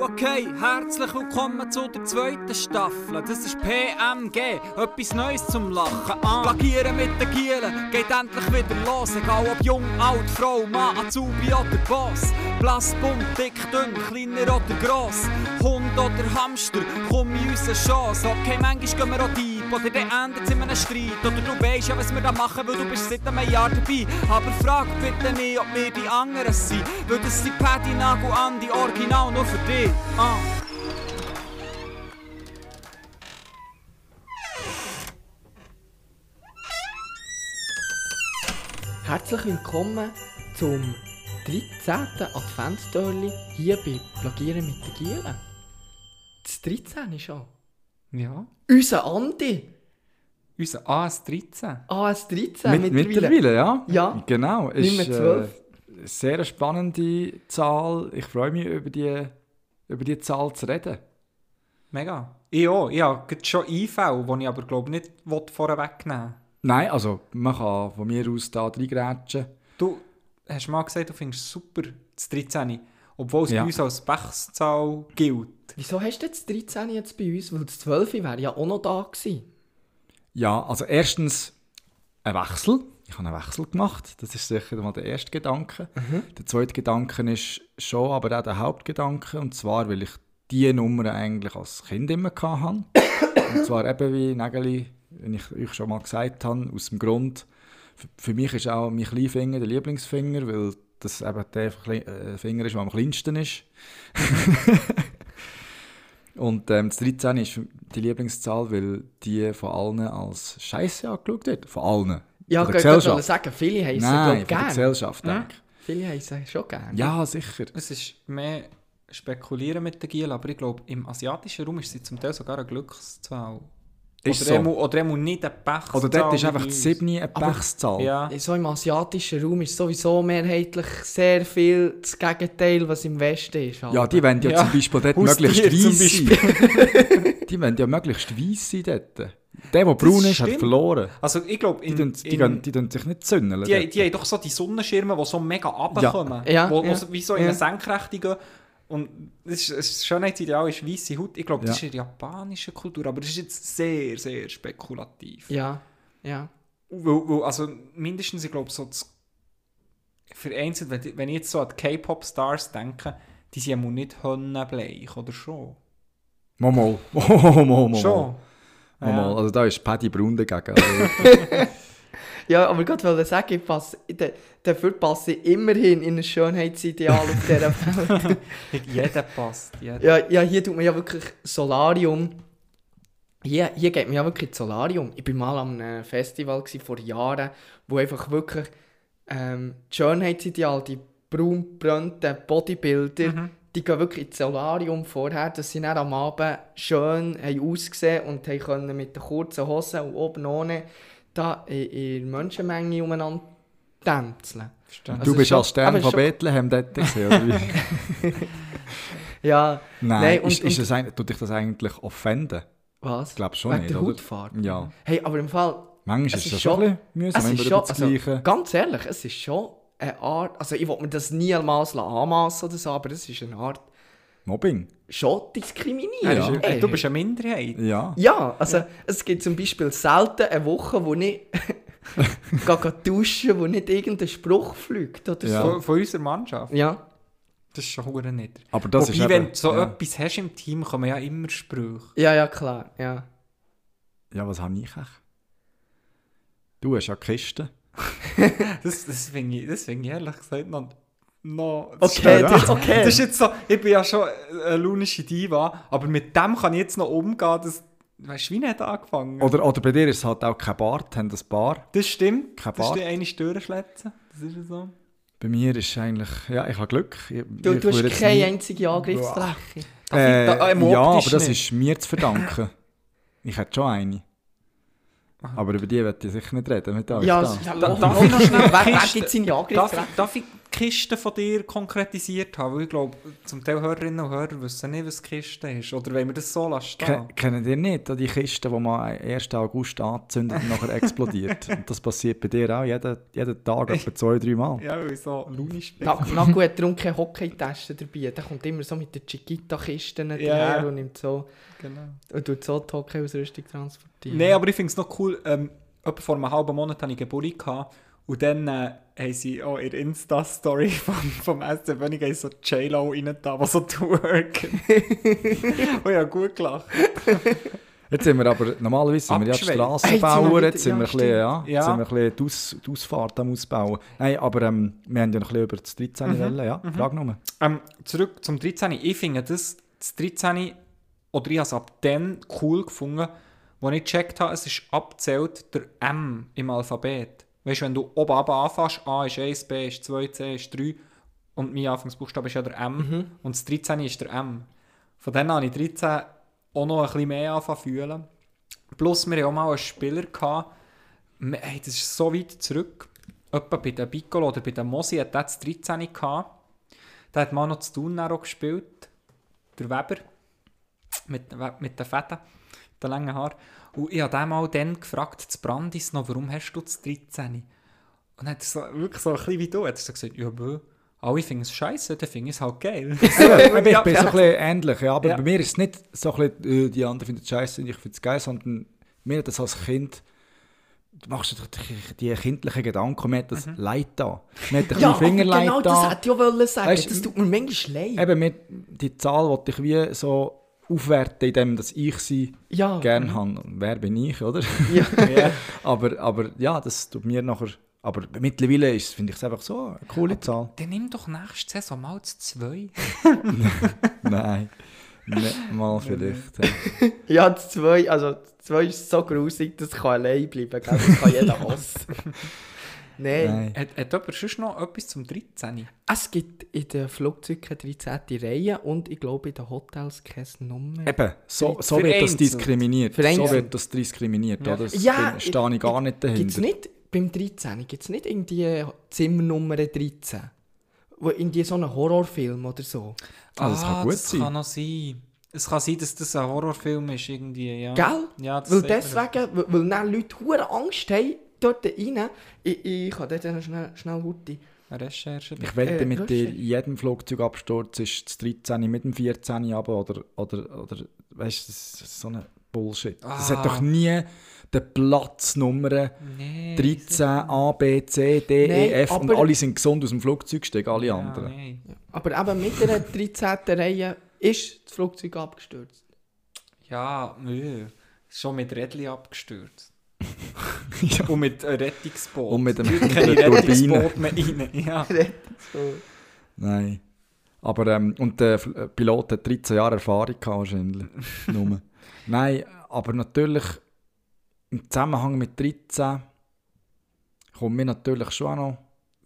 Okay, herzlich willkommen zu der zweiten Staffel. Das ist PMG, etwas Neues zum Lachen. Ah. Plagieren mit den Gielen geht endlich wieder los. Egal ob jung, alt, Frau, Mann, Azubi oder Boss. Blass, bunt, dick, dünn, kleiner oder gross. Hund oder Hamster, komm in unsere Chance. Okay, manchmal gehen wir auch deep oder dann endet es in einem Streit. Oder du weißt ja, was wir da machen, weil du bist seit einem Jahr dabei. Aber frag bitte nicht, ob wir die anderen sind. Weil das sind Paddy, Nagel, Andi, Original nur für dich. Ah. Herzlich willkommen zum 13. Adventstörli hier bei Plagieren mit den Gielen. Das 13 schon. Ja. Unser Andi. Unser AS13. AS13 Mit, mittlerweile. mittlerweile, ja. Ja. Genau. Nicht Ist mehr äh, 12. eine sehr spannende Zahl. Ich freue mich, über die, über die Zahl zu reden. Mega. Ich auch. Ich habe gerade schon Einfälle, die ich aber glaube nicht vorwegnehmen will. Nein, also man kann von mir aus da reingrätschen. Du hast mal gesagt, du findest es super, das 13. Obwohl es Ja. bei uns als Bechszahl gilt. Wieso hast du jetzt 13 jetzt bei uns? Weil das 12 wäre ja auch noch da gewesen. Ja, also erstens ein Wechsel. Ich habe einen Wechsel gemacht. Das ist sicher mal der erste Gedanke. Der zweite Gedanke ist schon aber auch der Hauptgedanke. Und zwar, weil ich diese Nummer eigentlich als Kind immer hatte. und zwar eben wie Nägeli, wenn ich euch schon mal gesagt habe, aus dem Grund, für, für mich ist auch mein Kleinfinger der Lieblingsfinger, weil das eben der äh, Finger ist, der am kleinsten ist. Und ähm, das 13 ist die Lieblingszahl, weil die von allen als Scheiße angeschaut wird. Von allen. Ja, von ich der wollte sagen, viele heißen Nein, von der. Gesellschaft, Ja. Viele heißen schon gerne. Ja, sicher. Es ist mehr spekulieren mit den Gielen, aber ich glaube, im asiatischen Raum ist sie zum Teil sogar eine Glückszahl. Ist oder so. einmal- oder einmal nicht eine Pechzahl. Oder dort ist einfach die uns. 7 eine Pechszahl. Ja. So im asiatischen Raum ist sowieso mehrheitlich sehr viel das Gegenteil, was im Westen ist. Ja, die wollen ja, Ja. zum Beispiel dort Haustier möglichst weiss sein. die wollen ja möglichst weiss sein dort. Der, der braun ist, hat stimmt. verloren. Also ich glaube, Die, die, gehen- die tun sich nicht zündeln. die, die haben doch so die Sonnenschirme, die so mega runterkommen. Ja, wo, wo ja, so, wie so in ja. eine Senkrechte gehen. Und das, ist, das Schönheitsideal ist weiße Haut. Ich glaube, das Ja. ist in der japanischen Kultur, aber das ist jetzt sehr, sehr spekulativ. Ja, ja. Weil, weil, also mindestens, ich glaube, so vereinzelt, wenn, wenn ich jetzt so an K-Pop-Stars denke, die sind ja nicht honnenbleich, oder schon? Mal, mal, mal. Schon? Mal, mal. Also da ist Paddy Braun dagegen. Also, Ja, aber ich wollte sagen, ich passe, da- dafür passe ich immerhin in ein Schönheitsideal auf dieser Welt. Jeder passt. Jeder. ja, ja, hier tut man ja wirklich Solarium. Hier, hier geht man ja wirklich ins Solarium. Ich war mal am einem Festival gewesen, vor Jahren, wo einfach wirklich ähm, das Schönheitsideal, die braunbrannten Bodybuilder, die gehen wirklich ins Solarium vorher, dass sie dann am Abend schön haben ausgesehen und haben können mit den kurzen Hosen und oben ohne da in, in der Menschenmenge umeinander tänzeln. Also du bist schon- als Stern von Bethlehem dort gesehen, oder wie? Ja, Nein, Nein, und- ist, ist und- das eigentlich, tut dich das eigentlich offenden? was? Ich glaube schon Wegen nicht, der oder? Hautfarbe? Ja. Hey, aber im Fall, Manchmal Es ist ist das schon ein bisschen mühsam, es wenn das also, Gleiche... ganz ehrlich, es ist schon eine Art, also ich will mir das niemals anmassen oder so, aber es ist eine Art Mobbing. schon diskriminieren. Ja. Du bist eine Minderheit. Ja. Ja, also es gibt zum Beispiel selten eine Woche, wo ich gehe, gehe duschen, wo nicht irgendein Spruch fliegt oder Ja. so. Von, von unserer Mannschaft. Ja. Das ist schon hure nicht. Aber das Wobei, ist wenn du so ja. etwas hast im Team, kommen ja immer Sprüche. ja, ja, klar, ja. Ja, was habe ich echt? Du hast ja Kisten. Das, das finde ich, das find ich ehrlich gesagt noch... noch Okay, Ja. das, okay. Das ist jetzt so, ich bin ja schon eine lunische Diva, aber mit dem kann ich jetzt noch umgehen, das... Weißt du, wie nicht angefangen? Oder, oder bei dir ist es halt auch kein Bart, haben das Bar. das stimmt. Kein das ist Bart. die eine Störenschlätze. Das ist ja so. Bei mir ist eigentlich, ja, ich habe Glück. Ich, Du, ich du hast keine nie- einzige Angriffsfläche. Äh, Da- im ja, aber das nicht. ist mir zu verdanken. ich hätte schon eine. Aber über die werde ich sicher nicht reden mit euch. Ja, da. ja Da- darf ich noch schnell Wer, wer gibt seine Darf Angriffsfläche? ich, darf ich Kiste von dir konkretisiert habe? Weil ich glaube, zum Teil Hörerinnen und Hörer wissen nicht, was Kiste ist. Oder wollen wir das so lassen Ke kennen ihr nicht die Kiste, die man am 1. August anzündet und nachher explodiert? und das passiert bei dir auch jeden, jeden Tag etwa zwei, drei Mal. Ja, weil so Lunisch bin. Na, hat darum keine Hockeytasche dabei. Der kommt immer so mit den Chiquita-Kisten Ja, daher ja. und nimmt so Genau. und tut so die Hockeyausrüstung transportieren. Nein, aber ich finde es noch cool. Ähm, etwa vor einem halben Monat hatte ich Geburtstag. Gehabt, und dann äh, haben sie auch in der Insta-Story vom, vom SC Bönig so J-Lo rein da, die so twerken. und habe gut gelacht. Jetzt sind wir aber, normalerweise sind wir ja die. Strassenbauer, jetzt sind wir, ein bisschen, ja, Ja. sind wir ein bisschen die, Aus, die Ausfahrt am Ausbauen. Nein, aber ähm, wir haben ja noch ein bisschen über das 13 Mhm. wollen, ja. Frag nur. Ähm, zurück zum 13. Ich finde das, das 13. oder ich habe es ab dann cool gefunden, wo ich gecheckt habe, es ist abzählt der M im Alphabet. Weißt du, wenn du oben runter anfängst, A ist 1, B ist 2, C ist 3 und mein Anfangsbuchstabe ist ja der M und das 13. ist der M. Von dann an habe ich 13 auch noch ein bisschen mehr anfangen zu fühlen. Plus, wir hatten auch mal einen Spieler, gehabt, hey, das ist so weit zurück, etwa bei den Piccolo oder bei den Mosi hat das 13 gehabt. Der hat mal noch zu tun gespielt. Der Weber. Mit, mit den Fäden, den langen Haaren. Und ich habe den mal dann gefragt, zu Brandis noch, warum hast du das 13? Und dann hat er so, wirklich so ein bisschen wie du, hat er so gesagt, ja, bö, alle finden es scheiße, dann finde ich es halt geil. Ich bin so ein bisschen ähnlich, ja, aber Ja. bei mir ist es nicht so ein bisschen, äh, die anderen finden es scheiße und ich finde es geil, sondern mir hat das als Kind, du machst dir die, kindlichen Gedanken, mir hat das Leid da. Mir hat ein ja, Fingerleid genau da. das hätte ich auch sagen. Weißt das tut mir manchmal leid. Eben, mir, die Zahl wollte ich wie so aufwerten, indem dass ich sie ja. gerne habe. Und Wer bin ich, oder? Ja. aber, aber ja, das tut mir nachher... Aber mittlerweile ist, finde ich es einfach so eine coole Zahl. Dann nimm doch nächste Saison mal das 2. Nein, nicht mal vielleicht. ja. Das 2, also 2 ist so grusig, das kann allein bleiben, gell? das kann jeder hassen. Nein. Nein. Hat, hat jemand sonst noch etwas zum 13? Es gibt in den Flugzeugen keine 13. Reihe und ich glaube in den Hotels keine Nummer. Eben, so, so wird das Vereinzelt. diskriminiert. So wird das diskriminiert, Ja. oder? Das Ja, stehe ich gar nicht Gibt es dahinter. nicht, beim 13, gibt es nicht irgendwie Zimmernummer 13? Wo irgendwie so einen Horrorfilm oder so. Ah, das kann gut das sein. kann noch sein. Es kann sein, dass das ein Horrorfilm ist, irgendwie, ja. Gell? Ja, das Weil deswegen, weil, weil dann Leute hure Angst haben, dort rein. Ich, ich kann dort noch schnell, schnell gute. Eine Recherche. Ich wette Äh, mit das dir, jedem Flugzeugabsturz ist das 13 mit dem 14 aber oder, oder, oder weißt du, das ist so ein Bullshit. Das Ah. hat doch nie die Platznummern Nee. 13, A, B, C, D, Nein, E, F und alle sind gesund aus dem Flugzeug gestiegen, alle Ja, anderen. nee. Aber eben mit der 13. Reihe ist das Flugzeug abgestürzt. Ja, nö. Schon mit Rädli abgestürzt. Ja. Und mit einem Rettungsboot. Und mit mit keine. Rettungsboot mehr rein. Ja. Nein. Aber, ähm, und der äh, Pilot hat 13 Jahre Erfahrung gehabt, wahrscheinlich. Nur. Nein, aber natürlich im Zusammenhang mit 13 kommt mir natürlich schon auch noch.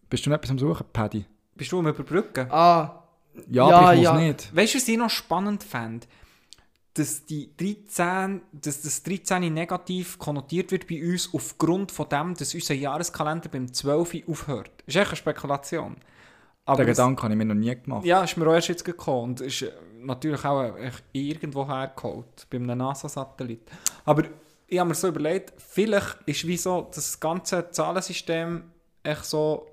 Bist du noch etwas am Suchen, Paddy? Bist du am Überbrücken? Ah, Ja, Ja, aber ich muss ja. nicht. Weißt du, was ich noch spannend fände? Dass, die 13, dass das 13 negativ konnotiert wird bei uns aufgrund von dem, dass unser Jahreskalender beim 12 aufhört. Das ist echt eine Spekulation. Aber Den Gedanken habe ich mir noch nie gemacht. Ja, ist mir auch erst jetzt gekommen und ist äh, natürlich auch echt irgendwo hergeholt, bei einem NASA-Satellit. Aber ich habe mir so überlegt, vielleicht ist wie so das ganze Zahlensystem echt so,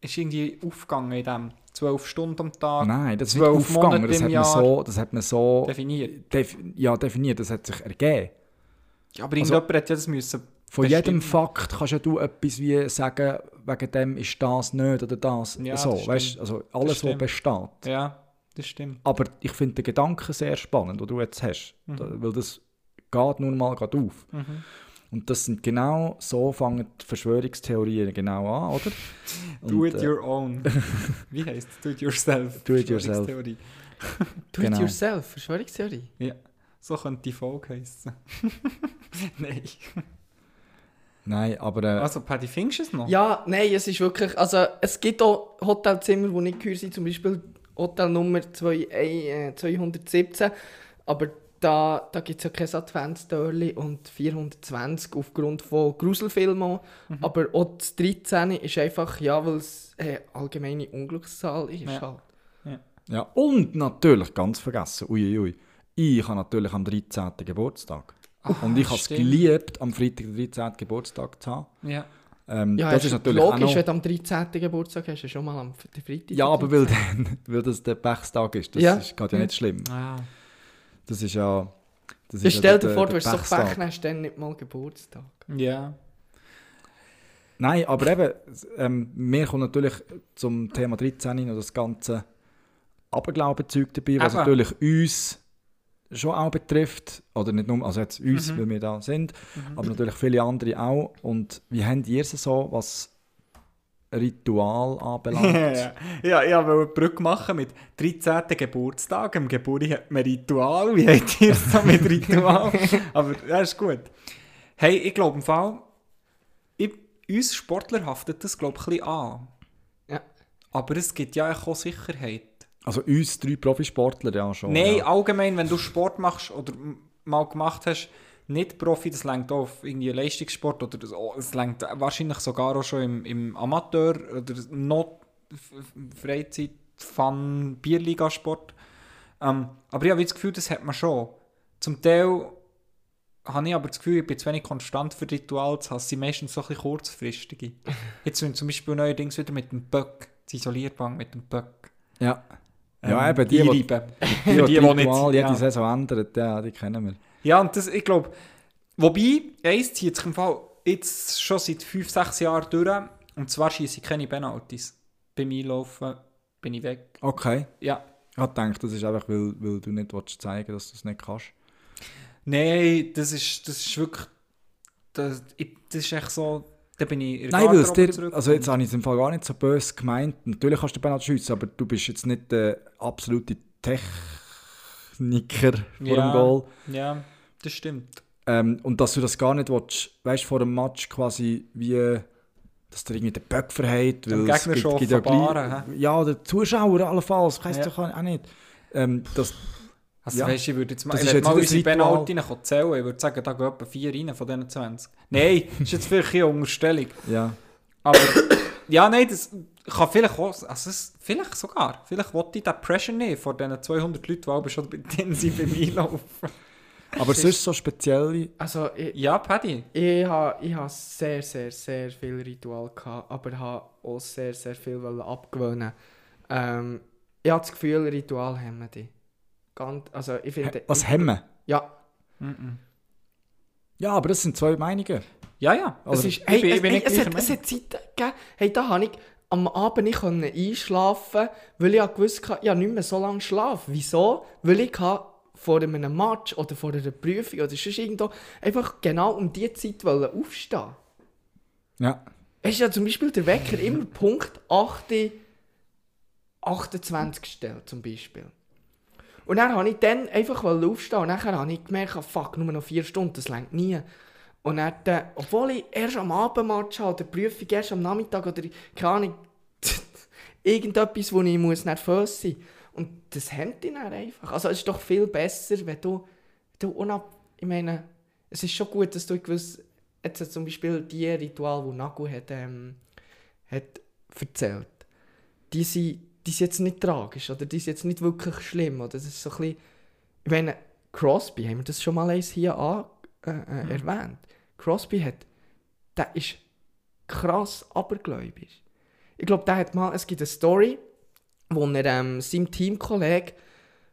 ist irgendwie aufgegangen in dem 12 Stunden am Tag Nein, das ist nicht Zwölf aufgegangen. Das hat, man so, das hat man so definiert. def ja, definiert. Das hat sich ergeben. Ja, aber Also- irgendjemand hat ja das müssen Von jedem bestimmen. Fakt kannst ja du etwas wie sagen, wegen dem ist das nicht oder das. Ja, so, das weißt, also alles, was besteht. Ja, das stimmt. Aber ich finde den Gedanken sehr spannend, den du jetzt hast. Mhm. Weil das geht nun mal gerade auf. Und das sind genau so fangen die Verschwörungstheorien genau an, oder? Do Und, it äh, your own. Wie heißt es? Do it yourself. Do it yourself. Verschwörungstheorie. do Genau. it yourself, Verschwörungstheorie. Ja, so könnte die Folge heißen. Nein. Nein, aber äh, Also, Paddy, findest du es noch? Ja, nein, es ist wirklich, also es gibt auch Hotelzimmer, die nicht gehört sind, zum Beispiel Hotel Nummer 2, äh, 217, aber da, da gibt es ja kein Adventstörli und 420 aufgrund von Gruselfilmen. Mhm. Aber auch das 13 ist einfach, ja, weil es eine allgemeine Unglückszahl ist. Ja. Halt. Ja, und natürlich, ganz vergessen, uiuiui, ui, ich habe natürlich am 13. Geburtstag. und ich habe es geliebt, am Freitag den 13. Geburtstag zu haben. Ja. Ähm, Ja, das es ist natürlich auch logisch, noch, wenn du am 13. Geburtstag hast, hast du schon mal am Freitag. Ja, aber weil, dann, weil das der Pechstag ist, das Ja. ist gerade ja nicht schlimm. Ah. Das ist ja... Das ist stell ja dir der- vor, der du hast so. Pech, dann hast du dann nicht mal Geburtstag. Ja. Nein, aber eben, ähm, mir kommt natürlich zum Thema 13 noch das ganze Aberglaubenzeug dabei, was Eben. natürlich uns schon auch betrifft. Oder nicht nur, also jetzt uns, Mhm. weil wir da sind, aber natürlich viele andere auch. Und wie habt ihr es so, was Ritual anbelangt? ja, ja, ich wollte eine Brücke machen mit 13. Geburtstag. Am Geburt hat man Ritual. Wie habt ihr es so mit Ritual? Aber ja, ist gut. Hey, ich glaube im Fall, ich, uns Sportler haftet das glaube ich ein bisschen an. Ja. Aber es gibt ja auch Sicherheit. Also uns drei Profisportler ja schon. Nein, ja. allgemein, wenn du Sport machst oder mal gemacht hast, nicht Profi, das längt auch auf irgendwie Leistungssport oder das- oh, es längt wahrscheinlich sogar auch schon im, im Amateur oder F- Freizeit, Fun, Bierligasport. Ähm, aber ich habe das Gefühl, das hat man schon. Zum Teil habe ich aber das Gefühl, ich bin zu wenig konstant für zu haben. Es sind meistens so ein bisschen kurzfristige. Jetzt sind zum Beispiel neuerdings wieder mit dem Böck, das Isolierbank mit dem Böck. Ja, ja Ähm, eben, die, die, einreiben. die, die, die, die nicht- Ritual jede ja. Saison ändern, ja, die kennen wir. Ja, und das, ich glaube, wobei, eins zieht sich im Fall jetzt schon seit 5, 6 Jahren durch. Und zwar schieße ich keine Penalties. Beim Einlaufen bin ich weg. Okay. Ja. Ich habe gedacht, das ist einfach, weil, weil du nicht willst zeigen dass du es nicht kannst. Nein, das ist, das ist wirklich. Das, ich, das ist echt so. Da bin ich in Nein, weil es dir, also jetzt habe ich es im Fall gar nicht so böse gemeint. Natürlich kannst du Penalty schiessen, aber du bist jetzt nicht der absolute Techniker vor Ja. dem Goal. Ja, das stimmt. Ähm, und dass du das gar nicht willst, weißt vor dem Match quasi wie, dass der irgendwie den Böck verhält. Dem weil es Gegner schon ja, gleich- ja, der Zuschauer allenfalls, weißt Ja. du auch nicht. Ähm, das, Also Ja. weißt, ich würde jetzt mal, Das ich jetzt mal unsere. Penalty zählen. Ich würde sagen, da gehen etwa 4 rein von diesen 20. Nein, das ist jetzt vielleicht eine Unterstellung. ja. Aber ja, nein, das kann vielleicht auch, also es, vielleicht sogar, vielleicht wollte ich den Pressure nehmen vor diesen 200 Leuten, die aber schon bei denen sind beim Einlaufen. Aber sonst so spezielle, Also, ich, Ja, Paddy. ich habe ich ha sehr, sehr, sehr viel Ritual gehabt, aber habe auch sehr, sehr viel abgewöhnen. Ähm, ich habe das Gefühl, Ritual hemmen die. Ganz, also, ich finde... was hemmen? Ja, Mhm. Ja, aber das sind zwei Meinungen. Ja, ja. es, ist, ich hey, ich es, hey, es, hat, es hat Zeiten gegeben, hey, da habe ich am Abend nicht einschlafen weil ich gewusst hatte, ich habe nicht mehr so lange schlafen. Wieso? Weil ich habe vor einem Match oder vor einer Prüfung oder sonst irgendwo einfach genau um diese Zeit wollte aufstehen Ja. Es ist ja zum Beispiel der Wecker immer Punkt 8, 28 gestellt, zum Beispiel. Und dann habe ich dann einfach aufstehen und nachher habe ich gemerkt, fuck, nur noch 4 Stunden, das längt nie. Und dann, äh, obwohl ich erst am Abendmatch habe, oder Prüfung erst am Nachmittag oder keine Ahnung, irgendetwas, wo ich muss nervös sein Und das hemmt dich dann einfach. Also es ist doch viel besser, wenn du, du unab... Ich meine, es ist schon gut, dass du gewiss, jetzt zum Beispiel die Ritual, die Nagu hat, ähm, hat erzählt, die sind, die sind jetzt nicht tragisch oder die sind jetzt nicht wirklich schlimm. Oder das ist so ein bisschen, ich meine, Crosby, haben wir das schon mal eins hier an, äh, äh, erwähnt? Crosby hat, der ist krass abergläubisch. Ich glaube, der hat mal, es gibt eine Story, wo er ähm, seinem Teamkollege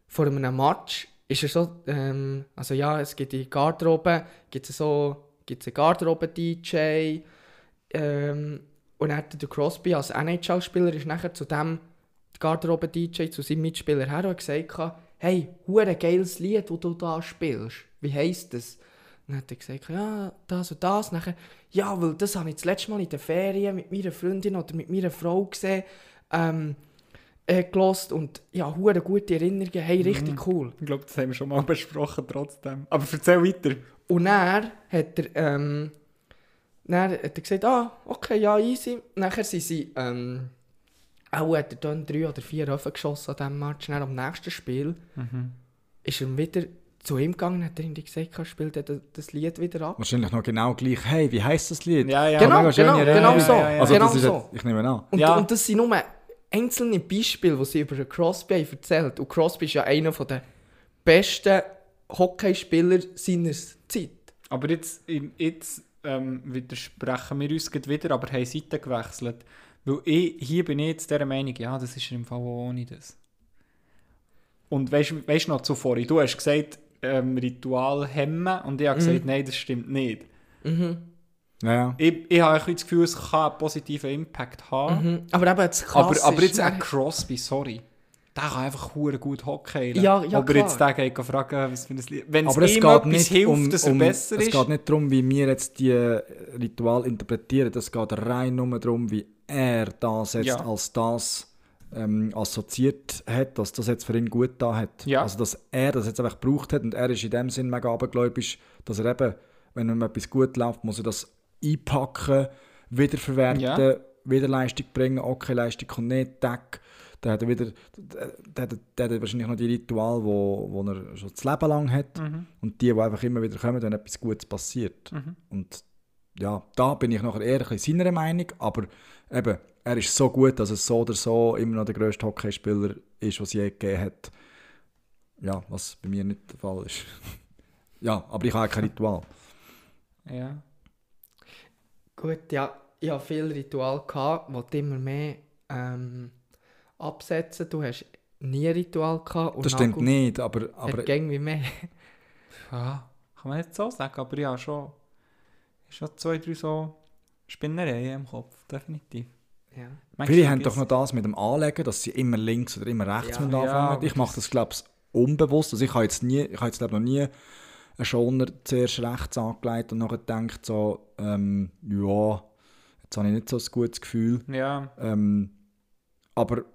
vor einem Match ist er so, ähm, also ja, es gibt die Garderobe, gibt es so, gibt einen Garderobe-DJ ähm, und dann hat der Crosby als NHL-Spieler ist nachher zu dem Garderobe-DJ, zu seinem Mitspieler her und gesagt, hey, hure geiles Lied, das du da spielst. Wie heisst das? Dann hat er gesagt, ja, das und das. Nachher, ja, weil das habe ich das letzte Mal in der Ferien mit meiner Freundin oder mit meiner Frau gesehen, ähm, äh, und ja, hure gute Erinnerungen, hey, richtig cool. Ich glaube, das haben wir schon mal besprochen trotzdem. Aber erzähl weiter. Und dann hat er, ähm, dann hat er gesagt, ah, okay, ja, easy. Nachher sind sie, ähm, auch hat er dann drei oder vier Öfen geschossen an diesem Match. Dann am nächsten Spiel ist er wieder zu ihm gegangen, hat er ihm gesagt, "Komm, spiel dir das, Lied wieder ab. Wahrscheinlich noch genau gleich, hey, wie heisst das Lied? Ja, ja. Genau, genau, ja, genau ja, so. ja, ja. Also genau das ist so. ich nehme an. Und, Ja. und das sind nur einzelne Beispiele, die sie über Crosby haben erzählt Und Crosby ist ja einer der besten Hockeyspieler seiner Zeit. Aber jetzt, jetzt ähm, widersprechen wir uns wieder, aber haben Seiten gewechselt. Weil ich, hier bin ich jetzt der Meinung, ja, das ist im Fall auch ohne das. Und weißt du noch zuvor, du hast gesagt, ähm, Ritual hemmen und ich habe gesagt, nein, das stimmt nicht. Ja, ja. Ich, ich habe ein das Gefühl, es kann einen positiven Impact haben. Mhm. Aber eben das Aber, aber ist, jetzt ein ne, Crosby, sorry. Der kann einfach hure gut Hockey. Ja, ja, Ob er jetzt klar. den geht fragen, was für ein Lied. Wenn es Aber es ihm geht etwas nicht hilft, um, dass er um besser es ist. geht nicht darum, wie wir jetzt die Ritual interpretieren. Es geht rein nur darum, wie er das jetzt Ja. als das ähm, assoziiert hat, dass das jetzt für ihn gut da hat. Ja. Also dass er das jetzt einfach gebraucht hat und er ist in dem Sinn mega abergläubisch, dass er eben, wenn ihm etwas gut läuft, muss er das einpacken, wiederverwerten, Ja. wieder Leistung bringen, okay, Leistung kommt nicht, Deck. Dann hat er wieder, der, der, der hat wahrscheinlich noch die Ritual, wo, wo er schon das Leben lang hat. Mhm. Und die, die einfach immer wieder kommen, wenn etwas Gutes passiert. Und ja, da bin ich nachher eher ein seiner Meinung, aber eben, er ist so gut, dass er so oder so immer noch der grösste Hockeyspieler ist, was es je gegeben hat. Ja, was bei mir nicht der Fall ist. ja, aber ich habe kein Ritual. Ja. Gut, ja, ich hatte viele Rituale, gehabt, die du immer mehr ähm, absetzen. Du hast nie ein Ritual gehabt. Und Das stimmt Nagel nicht, aber, aber irgendwie mehr. ja. Kann man nicht so sagen, aber ja, schon, schon zwei, drei so Spinnereien im Kopf, definitiv. Ja. Manchmal viele haben doch noch das mit dem Anlegen, dass sie immer links oder immer rechts Ja. Ja, anfangen. aber ich mache das, glaube ich, unbewusst. Also ich habe jetzt, nie, ich habe jetzt glaube noch nie einen Schoner zuerst rechts angelegt und nachher gedacht so, ähm, ja, jetzt habe ich nicht so ein gutes Gefühl. Ja, Ähm, aber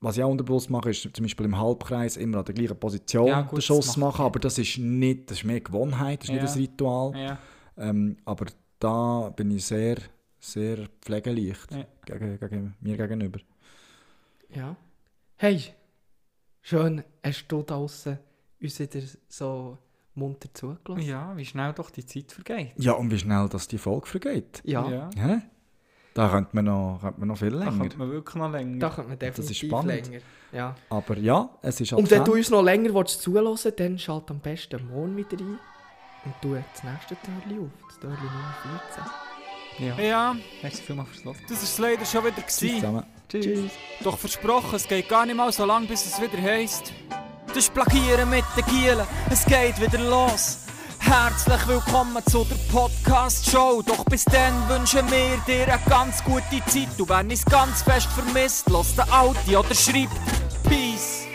was ich auch unterbewusst mache, ist zum Beispiel im Halbkreis immer an der gleichen Position Ja, gut, den Schuss machen, aber das ist nicht, das ist mehr Gewohnheit, das ist Ja. nicht ein Ritual. ja. Ähm, aber da bin ich sehr, sehr pflegeleicht Ja. gegen, gegen mir gegenüber. ja. Hey, schön hast du da draußen uns wieder so munter zugelassen. Ja, wie schnell doch die Zeit vergeht. Ja, und wie schnell das die Folge vergeht. Ja, ja. Da könnte man noch, könnte man noch viel Da länger. kommt man wirklich noch länger. da könnte man Das ist definitiv spannend. länger. Ja. Aber ja, es ist Und wenn du uns noch länger willst zuhören dann schalt am besten morgen wieder ein und tu das nächste Türchen auf, das Türchen Nummer 14. Ja. Ja, Merci vielmals fürs Hören. das war es leider schon wieder. Tschüss Gewesen. zusammen. Tschüss. Doch versprochen, es geht gar nicht mal so lang, bis es wieder heisst. Das ist Plagieren mit den Gielen, es geht wieder los. Herzlich willkommen zu der Podcast-Show. Doch bis dann wünschen wir dir eine ganz gute Zeit. Du wenn es ganz fest vermisst, lass den Audi oder schreib Peace.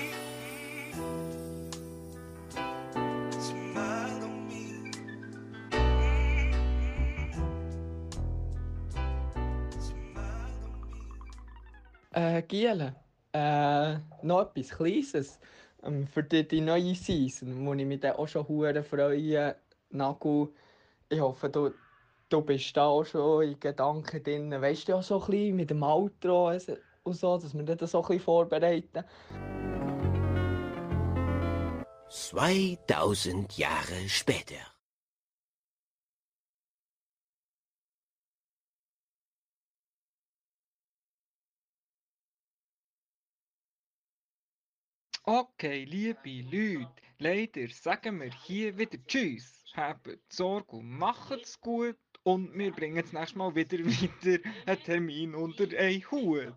Äh, Giele, äh, noch etwas Kleines ähm, für die, die neue Season, wo ich mich dann auch schon hure freue. Nagel, ich hoffe, du, du bist da auch schon in Gedanken drin. Weißt du ja so ein bisschen mit dem Outro und so, dass wir das so ein bisschen vorbereiten. 2000 Jahre später. Okay, liebe Leute, leider sagen wir hier wieder Tschüss. Habt Sorge und macht's gut. Und wir bringen das nächste Mal wieder wieder einen Termin unter einen Hut.